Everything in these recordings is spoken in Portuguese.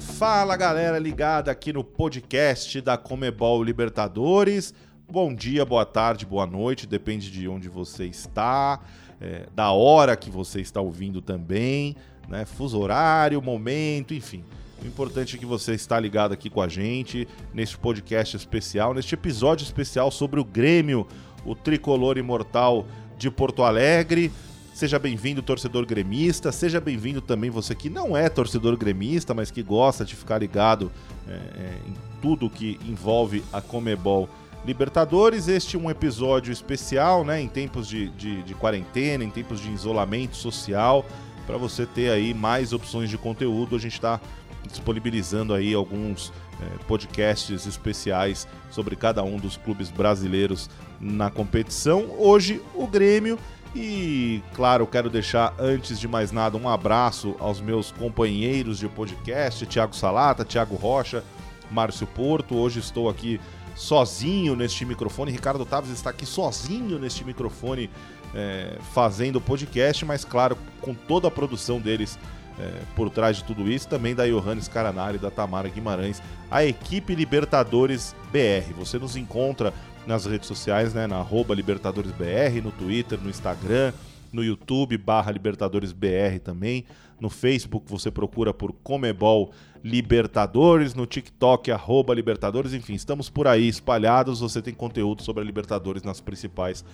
Fala galera ligada aqui no podcast da Comebol Libertadores. Bom dia, boa tarde, boa noite, depende de onde você está, é, da hora que você está ouvindo também, né? Fuso horário, momento, enfim. O importante é que você está ligado aqui com a gente neste podcast especial, neste episódio especial sobre o Grêmio, o tricolor imortal de Porto Alegre. Seja bem-vindo, torcedor gremista. Seja bem-vindo também você que não é torcedor gremista, mas que gosta de ficar ligado é, é, em tudo que envolve a Comebol Libertadores. Este é um episódio especial, né? Em tempos de, de, de quarentena, em tempos de isolamento social, para você ter aí mais opções de conteúdo. A gente está disponibilizando aí alguns é, podcasts especiais sobre cada um dos clubes brasileiros na competição. Hoje, o Grêmio e, claro, quero deixar, antes de mais nada, um abraço aos meus companheiros de podcast, Tiago Salata, Tiago Rocha, Márcio Porto. Hoje estou aqui sozinho neste microfone. Ricardo Taves está aqui sozinho neste microfone é, fazendo o podcast, mas, claro, com toda a produção deles é, por trás de tudo isso, também da Johannes Caranari da Tamara Guimarães, a equipe Libertadores BR. Você nos encontra nas redes sociais, né, na LibertadoresBR, no Twitter, no Instagram, no YouTube, barra LibertadoresBR também. No Facebook você procura por Comebol Libertadores, no TikTok, arroba Libertadores, enfim, estamos por aí espalhados. Você tem conteúdo sobre a Libertadores nas principais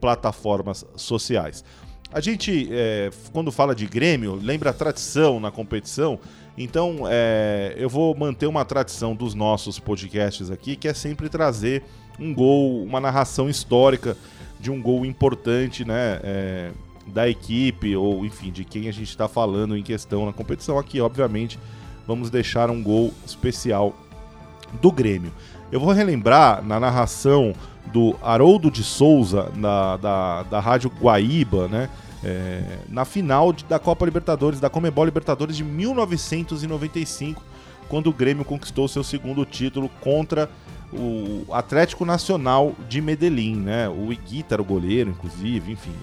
plataformas sociais. A gente, é, quando fala de Grêmio, lembra a tradição na competição. Então, é, eu vou manter uma tradição dos nossos podcasts aqui, que é sempre trazer um gol, uma narração histórica de um gol importante, né? É, da equipe ou enfim de quem a gente está falando em questão na competição. Aqui, obviamente, vamos deixar um gol especial do Grêmio. Eu vou relembrar na narração do Haroldo de Souza na, da, da Rádio Guaíba, né? É, na final de, da Copa Libertadores, da Comebol Libertadores de 1995, quando o Grêmio conquistou seu segundo título contra o Atlético Nacional de Medellín, né? O Iguita era o goleiro, inclusive, enfim,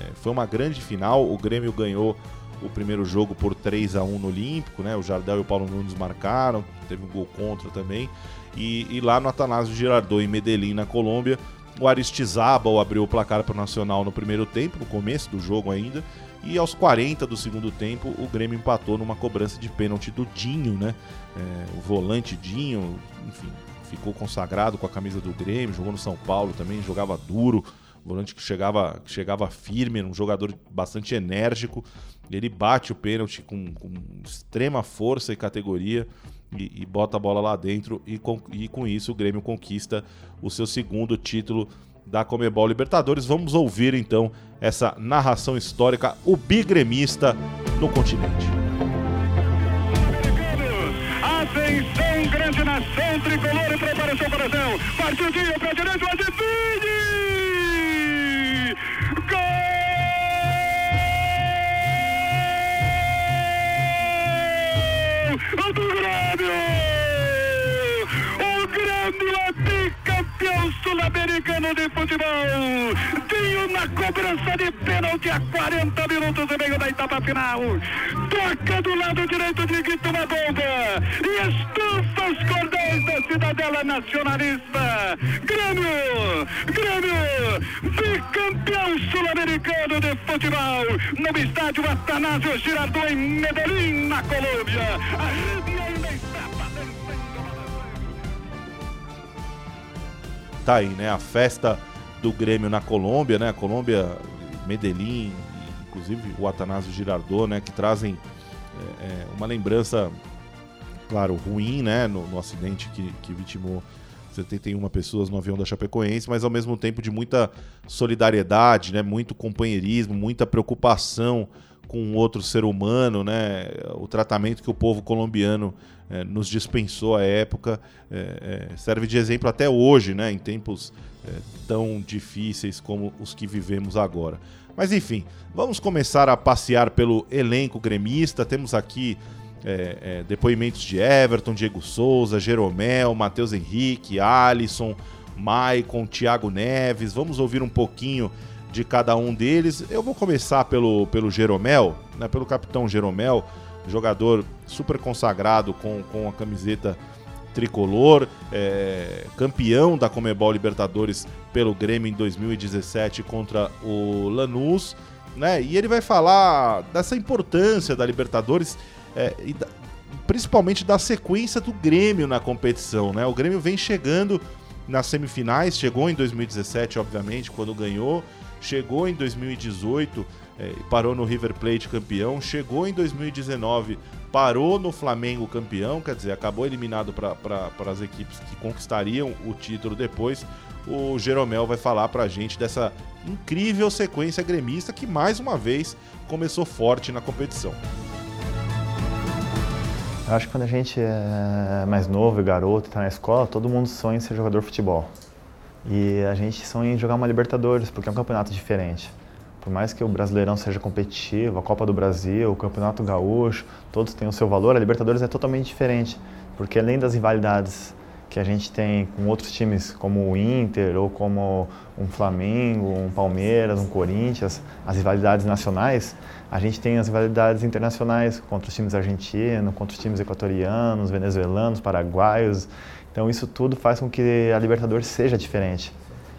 é, foi uma grande final. O Grêmio ganhou o primeiro jogo por 3 a 1 no Olímpico, né? O Jardel e o Paulo Nunes marcaram, teve um gol contra também. E, e lá no Atanásio Girardot, em Medellín, na Colômbia, o Aristizábal abriu o placar para o Nacional no primeiro tempo, no começo do jogo ainda. E aos 40 do segundo tempo, o Grêmio empatou numa cobrança de pênalti do Dinho, né? É, o volante Dinho, enfim, ficou consagrado com a camisa do Grêmio, jogou no São Paulo também, jogava duro, volante que chegava, que chegava firme, um jogador bastante enérgico. Ele bate o pênalti com, com extrema força e categoria e, e, bota a bola lá dentro. E com, e com isso o Grêmio conquista o seu segundo título da Comebol Libertadores. Vamos ouvir então essa narração histórica, o bigremista no continente. Atenção, nação tricolor e prepara seu coração. Partiu dia para direito, Azedini! Gol! Do Grêmio! campeão sul-americano de futebol. Na cobrança de pênalti a 40 minutos e meio da etapa final. Toca do lado direito de Guito uma bomba. E estufa os cordões da cidadela nacionalista. Grêmio, Grêmio, bicampeão sul-americano de futebol. No estádio Atanásio Girardot em Medellín, na Colômbia. A tá aí, né? A festa do Grêmio na Colômbia, né? A Colômbia, Medellín, inclusive o Atanásio Girardot, né? Que trazem é, é, uma lembrança, claro, ruim, né? No, no acidente que, que vitimou 71 pessoas no avião da Chapecoense, mas ao mesmo tempo de muita solidariedade, né? Muito companheirismo, muita preocupação com outro ser humano, né? O tratamento que o povo colombiano é, nos dispensou à época é, é, serve de exemplo até hoje, né? Em tempos é, tão difíceis como os que vivemos agora. Mas enfim, vamos começar a passear pelo elenco gremista. Temos aqui é, é, depoimentos de Everton, Diego Souza, Jeromel, Matheus Henrique, Alisson, Maicon, Thiago Neves. Vamos ouvir um pouquinho de cada um deles. Eu vou começar pelo, pelo Jeromel, né, pelo capitão Jeromel. jogador super consagrado com, com a camiseta tricolor, é, campeão da Comebol Libertadores pelo Grêmio em 2017 contra o Lanús, né? E ele vai falar dessa importância da Libertadores é, e da, principalmente da sequência do Grêmio na competição, né? O Grêmio vem chegando nas semifinais, chegou em 2017, obviamente, quando ganhou, chegou em 2018 é, parou no River Plate campeão, chegou em 2019, parou no Flamengo campeão, quer dizer, acabou eliminado para as equipes que conquistariam o título depois. O Jeromel vai falar para a gente dessa incrível sequência gremista que mais uma vez começou forte na competição. Eu acho que quando a gente é mais novo, garoto, está na escola, todo mundo sonha em ser jogador de futebol. E a gente sonha em jogar uma Libertadores, porque é um campeonato diferente. Por mais que o Brasileirão seja competitivo, a Copa do Brasil, o Campeonato Gaúcho, todos têm o seu valor, a Libertadores é totalmente diferente, porque além das rivalidades que a gente tem com outros times como o Inter ou como um Flamengo, um Palmeiras, um Corinthians, as rivalidades nacionais, a gente tem as rivalidades internacionais contra os times argentinos, contra os times equatorianos, venezuelanos, paraguaios. Então isso tudo faz com que a Libertadores seja diferente.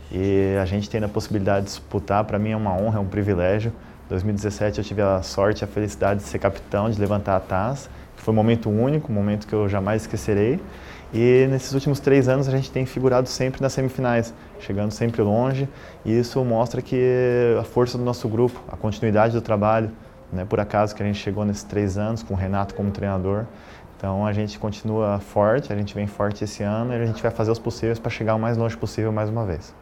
E a gente tendo a possibilidade de disputar, para mim é uma honra, é um privilégio. Em 2017 eu tive a sorte, a felicidade de ser capitão, de levantar a taça. Foi um momento único, um momento que eu jamais esquecerei. E nesses últimos três anos a gente tem figurado sempre nas semifinais, chegando sempre longe. E isso mostra que a força do nosso grupo, a continuidade do trabalho, não é por acaso que a gente chegou nesses três anos com o Renato como treinador. Então a gente continua forte, a gente vem forte esse ano e a gente vai fazer os possíveis para chegar o mais longe possível mais uma vez.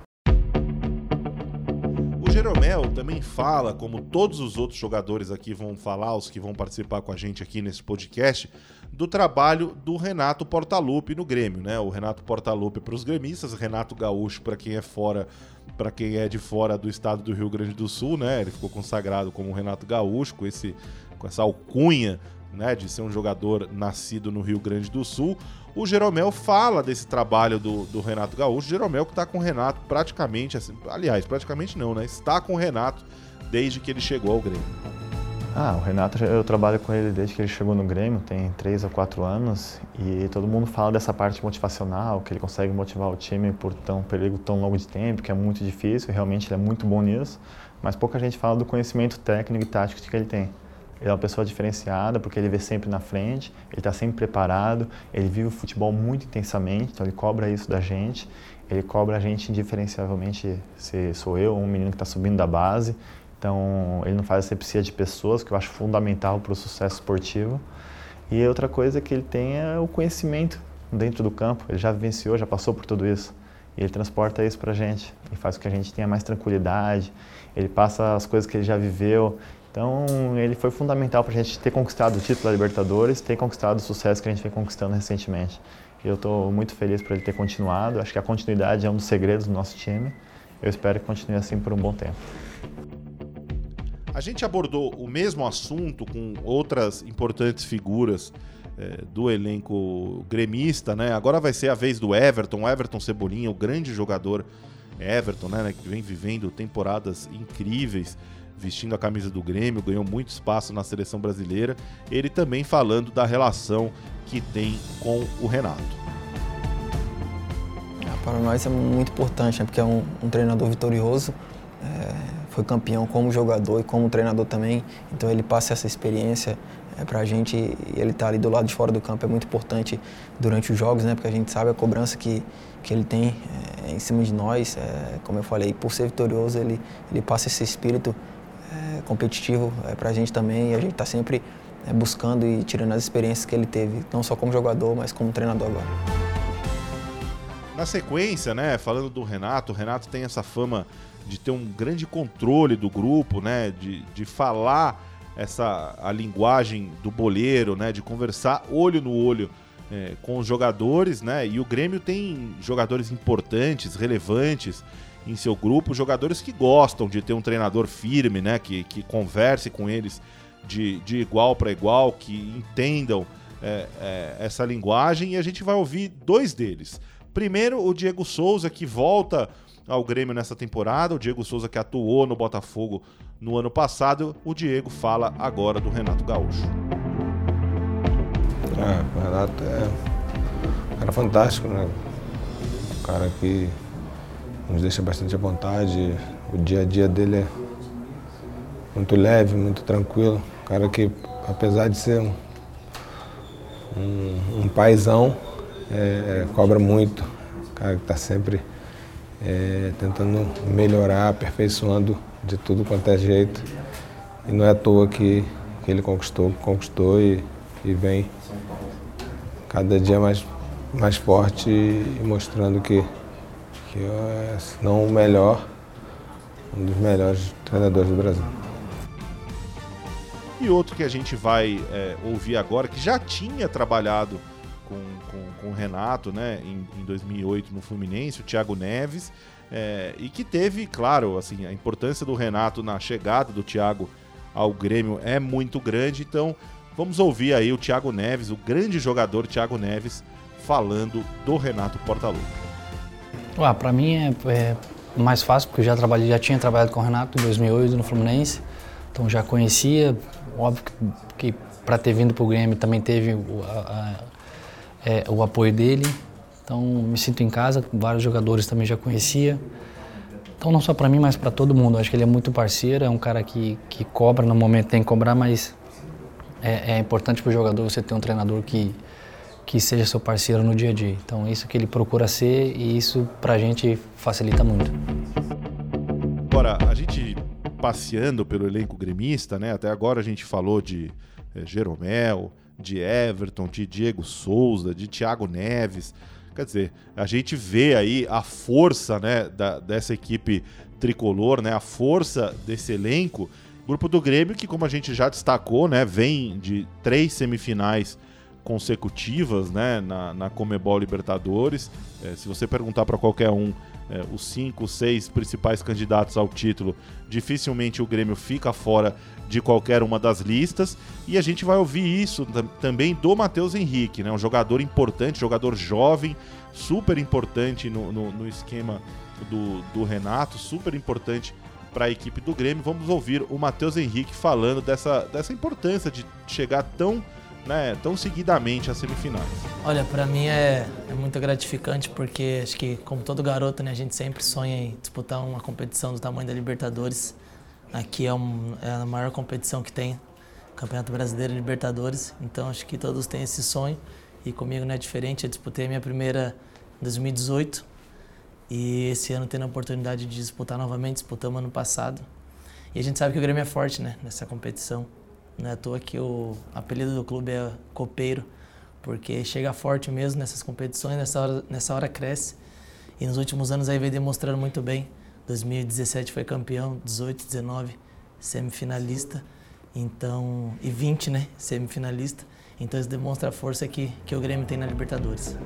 Jeromel também fala, como todos os outros jogadores aqui vão falar, os que vão participar com a gente aqui nesse podcast, do trabalho do Renato Portaluppi no Grêmio, né? O Renato Portaluppi para os gremistas, Renato Gaúcho para quem é fora, para quem é de fora do estado do Rio Grande do Sul, né? Ele ficou consagrado como Renato Gaúcho com esse com essa alcunha né, de ser um jogador nascido no Rio Grande do Sul. O Jeromel fala desse trabalho do, do Renato Gaúcho. Jeromel que está com o Renato praticamente, assim, aliás, praticamente não, né? Está com o Renato desde que ele chegou ao Grêmio. Ah, o Renato, eu trabalho com ele desde que ele chegou no Grêmio, tem três ou quatro anos, e todo mundo fala dessa parte motivacional, que ele consegue motivar o time por tão período tão longo de tempo, que é muito difícil, realmente ele é muito bom nisso, mas pouca gente fala do conhecimento técnico e tático que ele tem. Ele é uma pessoa diferenciada porque ele vê sempre na frente, ele está sempre preparado, ele vive o futebol muito intensamente, então ele cobra isso da gente. Ele cobra a gente indiferenciavelmente se sou eu ou um menino que está subindo da base. Então ele não faz asepsia de pessoas, que eu acho fundamental para o sucesso esportivo. E outra coisa que ele tem é o conhecimento dentro do campo. Ele já vivenciou, já passou por tudo isso. E ele transporta isso para a gente e faz com que a gente tenha mais tranquilidade. Ele passa as coisas que ele já viveu então, ele foi fundamental para a gente ter conquistado o título da Libertadores, ter conquistado o sucesso que a gente vem conquistando recentemente. Eu estou muito feliz por ele ter continuado. Acho que a continuidade é um dos segredos do nosso time. Eu espero que continue assim por um bom tempo. A gente abordou o mesmo assunto com outras importantes figuras é, do elenco gremista, né? Agora vai ser a vez do Everton, Everton Cebolinha, o grande jogador Everton, né? Que vem vivendo temporadas incríveis vestindo a camisa do Grêmio, ganhou muito espaço na seleção brasileira. Ele também falando da relação que tem com o Renato. Ah, para nós é muito importante, né? porque é um, um treinador vitorioso, é, foi campeão como jogador e como treinador também, então ele passa essa experiência é, para a gente e ele tá ali do lado de fora do campo é muito importante durante os jogos, né? porque a gente sabe a cobrança que, que ele tem é, em cima de nós. É, como eu falei, por ser vitorioso, ele, ele passa esse espírito é, competitivo é, para a gente também e a gente está sempre é, buscando e tirando as experiências que ele teve, não só como jogador, mas como treinador agora. Na sequência, né, falando do Renato, o Renato tem essa fama de ter um grande controle do grupo, né, de, de falar essa a linguagem do boleiro, né, de conversar olho no olho é, com os jogadores, né, e o Grêmio tem jogadores importantes, relevantes, em seu grupo, jogadores que gostam de ter um treinador firme, né? Que, que converse com eles de, de igual para igual, que entendam é, é, essa linguagem. E a gente vai ouvir dois deles. Primeiro, o Diego Souza, que volta ao Grêmio nessa temporada. O Diego Souza, que atuou no Botafogo no ano passado. O Diego fala agora do Renato Gaúcho. É, o Renato é um cara fantástico, né? Um cara que nos deixa bastante à vontade. O dia a dia dele é muito leve, muito tranquilo. Um cara que, apesar de ser um, um, um paizão, é, cobra muito. Um cara que está sempre é, tentando melhorar, aperfeiçoando de tudo quanto é jeito. E não é à toa que, que ele conquistou, conquistou e, e vem cada dia mais, mais forte e mostrando que, que é, se não o melhor, um dos melhores treinadores do Brasil. E outro que a gente vai é, ouvir agora, que já tinha trabalhado com, com, com o Renato né, em, em 2008 no Fluminense, o Thiago Neves, é, e que teve, claro, assim, a importância do Renato na chegada do Thiago ao Grêmio é muito grande, então vamos ouvir aí o Thiago Neves, o grande jogador Thiago Neves, falando do Renato Portaluppi. Ah, para mim é, é, mais fácil porque eu já trabalhei, já tinha trabalhado com o Renato em 2008 no Fluminense, então já conhecia, óbvio que, que para ter vindo para o Grêmio também teve o, a, a, é, o apoio dele, então me sinto em casa, vários jogadores também já conhecia. Então não só para mim, mas para todo mundo. Acho que ele é muito parceiro, é um cara que, que cobra no momento tem que cobrar, mas é, é importante para o jogador você ter um treinador que, que seja seu parceiro no dia a dia. Então isso que ele procura ser e isso para a gente facilita muito. Agora, a gente passeando pelo elenco gremista, né? Até agora a gente falou de é, Jeromel, de Everton, de Diego Souza, de Thiago Neves. Quer dizer, a gente vê aí a força né, da, dessa equipe tricolor, né, a força desse elenco. Grupo do Grêmio, que como a gente já destacou, né, vem de três semifinais consecutivas né, na, na Comebol Libertadores. É, se você perguntar para qualquer um é, os cinco, seis principais candidatos ao título, dificilmente o Grêmio fica fora de qualquer uma das listas. E a gente vai ouvir isso também do Matheus Henrique, né? um jogador importante, jogador jovem, super importante no, no, no esquema do, do Renato, super importante para a equipe do Grêmio. Vamos ouvir o Matheus Henrique falando dessa, dessa importância de chegar tão né, tão seguidamente às semifinais? Olha, para mim é, é muito gratificante porque acho que, como todo garoto, né, a gente sempre sonha em disputar uma competição do tamanho da Libertadores. Aqui é, um, é a maior competição que tem, Campeonato Brasileiro e Libertadores. Então acho que todos têm esse sonho e comigo não é diferente. Eu disputei minha primeira em 2018 e esse ano tendo a oportunidade de disputar novamente, disputamos ano passado. E a gente sabe que o Grêmio é forte né, nessa competição. Não é à toa que o apelido do clube é Copeiro, porque chega forte mesmo nessas competições, nessa hora, nessa hora cresce. E nos últimos anos aí vem demonstrando muito bem. 2017 foi campeão, 18, 19 semifinalista, então e 20, né, semifinalista. Então isso demonstra a força que, que o Grêmio tem na Libertadores.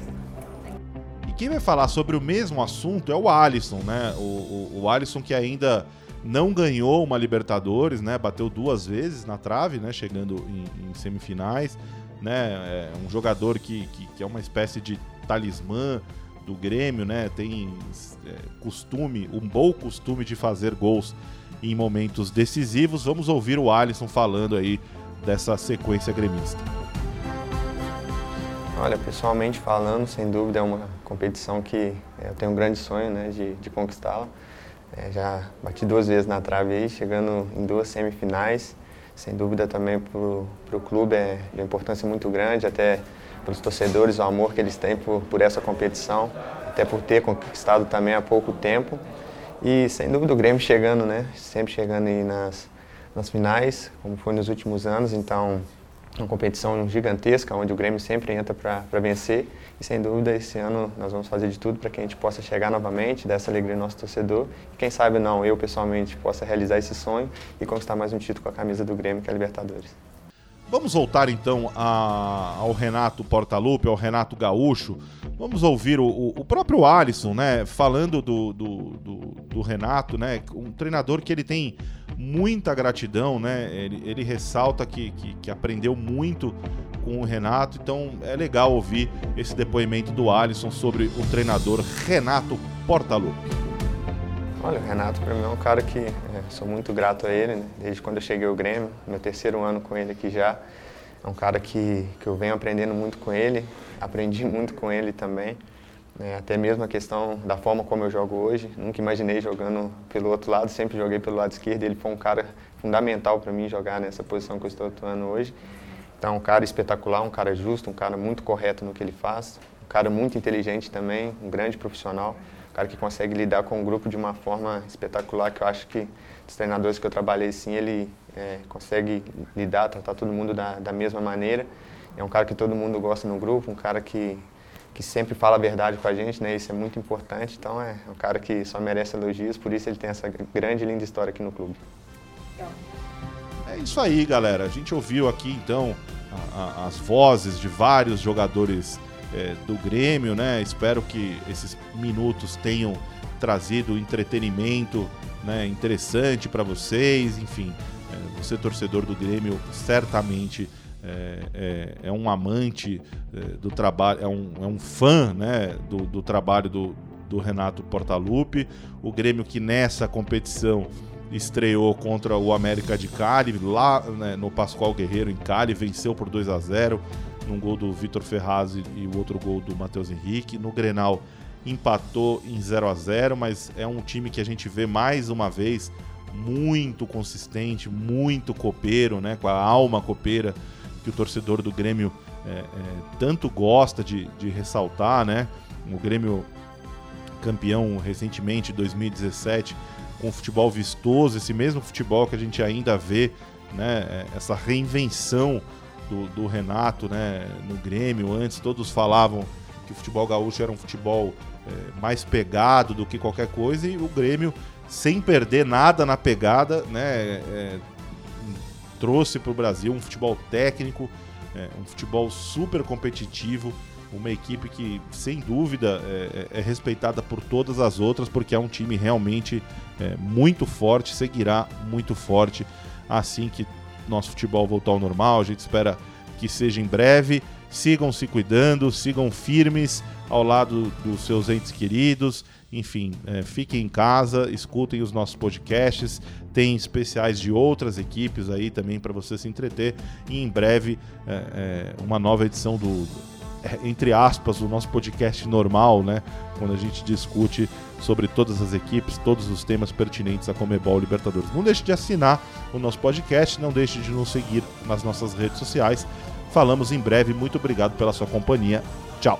E quem vai falar sobre o mesmo assunto é o Alisson, né? O, o, o Alisson que ainda não ganhou uma Libertadores, né? Bateu duas vezes na trave, né? Chegando em, em semifinais, né? É um jogador que, que, que, é uma espécie de talismã do Grêmio, né? Tem é, costume, um bom costume de fazer gols em momentos decisivos. Vamos ouvir o Alisson falando aí dessa sequência gremista. Olha, pessoalmente falando, sem dúvida é uma competição que eu tenho um grande sonho né, de, de conquistá-la. É, já bati duas vezes na trave aí, chegando em duas semifinais. Sem dúvida também para o clube é de importância muito grande, até para os torcedores, o amor que eles têm por, por essa competição, até por ter conquistado também há pouco tempo. E sem dúvida o Grêmio chegando, né? Sempre chegando aí nas, nas finais, como foi nos últimos anos. Então uma competição gigantesca, onde o Grêmio sempre entra para vencer. E sem dúvida, esse ano nós vamos fazer de tudo para que a gente possa chegar novamente, dar essa alegria ao nosso torcedor. E quem sabe não, eu pessoalmente possa realizar esse sonho e conquistar mais um título com a camisa do Grêmio, que é a Libertadores. Vamos voltar então a, ao Renato Portaluppi, ao Renato Gaúcho. Vamos ouvir o, o próprio Alisson, né, falando do, do, do, do, Renato, né, um treinador que ele tem muita gratidão, né, ele, ele ressalta que, que, que aprendeu muito com o Renato, então é legal ouvir esse depoimento do Alisson sobre o treinador Renato Portaluppi. Olha, o Renato para mim é um cara que é, sou muito grato a ele, né? desde quando eu cheguei ao Grêmio, meu terceiro ano com ele aqui já. é um cara que, que eu venho aprendendo muito com ele, aprendi muito com ele também. É, até mesmo a questão da forma como eu jogo hoje. Nunca imaginei jogando pelo outro lado, sempre joguei pelo lado esquerdo. Ele foi um cara fundamental para mim jogar nessa posição que eu estou atuando hoje. Então, um cara espetacular, um cara justo, um cara muito correto no que ele faz, um cara muito inteligente também, um grande profissional, um cara que consegue lidar com o grupo de uma forma espetacular, que eu acho que os treinadores que eu trabalhei, sim, ele é, consegue lidar, tratar todo mundo da, da mesma maneira. É um cara que todo mundo gosta no grupo, um cara que que sempre fala a verdade com a gente, né? Isso é muito importante. Então é um cara que só merece elogios, por isso ele tem essa grande e linda história aqui no clube. É isso aí, galera. A gente ouviu aqui então a, a, as vozes de vários jogadores é, do Grêmio, né? Espero que esses minutos tenham trazido entretenimento né, interessante para vocês. Enfim, é, você torcedor do Grêmio certamente é, é, é um amante é, do trabalho, é um, é um fã né, do, do trabalho do, do Renato Portaluppi. O Grêmio que nessa competição estreou contra o América de Cali, lá né, no Pascoal Guerreiro, em Cali, venceu por 2 a 0 num gol do Vitor Ferraz e, o outro gol do Matheus Henrique. No Grenal empatou em 0 a 0 mas é um time que a gente vê mais uma vez muito consistente, muito copeiro, né, com a alma copeira que o torcedor do Grêmio é, é, tanto gosta de, de ressaltar, né? O Grêmio campeão recentemente, 2017, com futebol vistoso, esse mesmo futebol que a gente ainda vê, né? É, essa reinvenção do, do Renato, né? No Grêmio, antes todos falavam que o futebol gaúcho era um futebol é, mais pegado do que qualquer coisa e o Grêmio sem perder nada na pegada, né? É, trouxe para o Brasil um futebol técnico, é, um futebol super competitivo, uma equipe que, sem dúvida, é, é, é respeitada por todas as outras, porque é um time realmente é, muito forte, seguirá muito forte assim que nosso futebol voltar ao normal. A gente espera que seja em breve. Sigam se cuidando, sigam firmes ao lado dos seus entes queridos. Enfim, é, fiquem em casa, escutem os nossos podcasts. Tem especiais de outras equipes aí também para você se entreter. E em breve, é, é, uma nova edição do, é, entre aspas, o nosso podcast normal, né? Quando a gente discute sobre todas as equipes, todos os temas pertinentes a Comebol Libertadores. Não deixe de assinar o nosso podcast, não deixe de nos seguir nas nossas redes sociais. Falamos em breve. Muito obrigado pela sua companhia. Tchau.